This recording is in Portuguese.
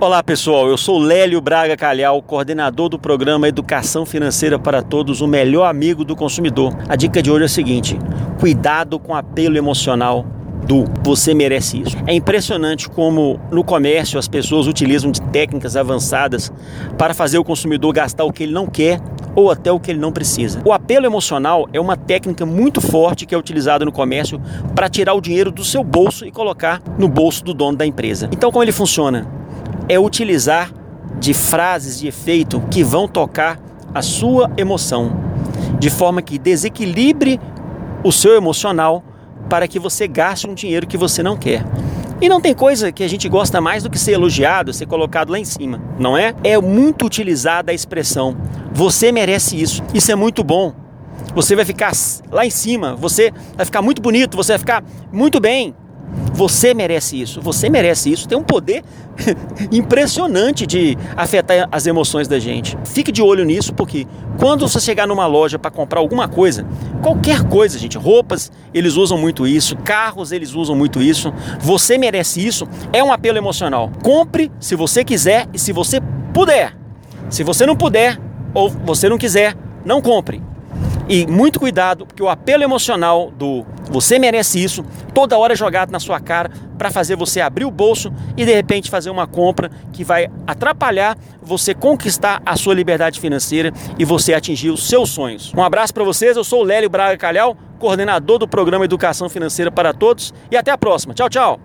Olá pessoal, eu sou Lélio Braga Calhau, coordenador do programa Educação Financeira para Todos, o melhor amigo do consumidor. A dica de hoje é a seguinte: cuidado com apelo emocional do você merece isso. É impressionante como no comércio as pessoas utilizam de técnicas avançadas para fazer o consumidor gastar o que ele não quer ou até o que ele não precisa. O apelo emocional é uma técnica muito forte que é utilizada no comércio para tirar o dinheiro do seu bolso e colocar no bolso do dono da empresa. Então, como ele funciona? É utilizar de frases de efeito que vão tocar a sua emoção, de forma que desequilibre o seu emocional para que você gaste um dinheiro que você não quer. E não tem coisa que a gente gosta mais do que ser elogiado, ser colocado lá em cima, não é? É muito utilizada a expressão você merece isso. Isso é muito bom. Você vai ficar lá em cima, você vai ficar muito bonito, você vai ficar muito bem. Você merece isso, você merece isso. Tem um poder impressionante de afetar as emoções da gente. Fique de olho nisso, porque quando você chegar numa loja para comprar alguma coisa, qualquer coisa, gente, roupas, eles usam muito isso, carros, eles usam muito isso. Você merece isso, é um apelo emocional. Compre se você quiser e se você puder. Se você não puder ou você não quiser, não compre. E muito cuidado, porque o apelo emocional do você merece isso, toda hora é jogado na sua cara para fazer você abrir o bolso e de repente fazer uma compra que vai atrapalhar você conquistar a sua liberdade financeira e você atingir os seus sonhos. Um abraço para vocês, eu sou o Lélio Braga Calhau, coordenador do programa Educação Financeira para Todos e até a próxima. Tchau, tchau.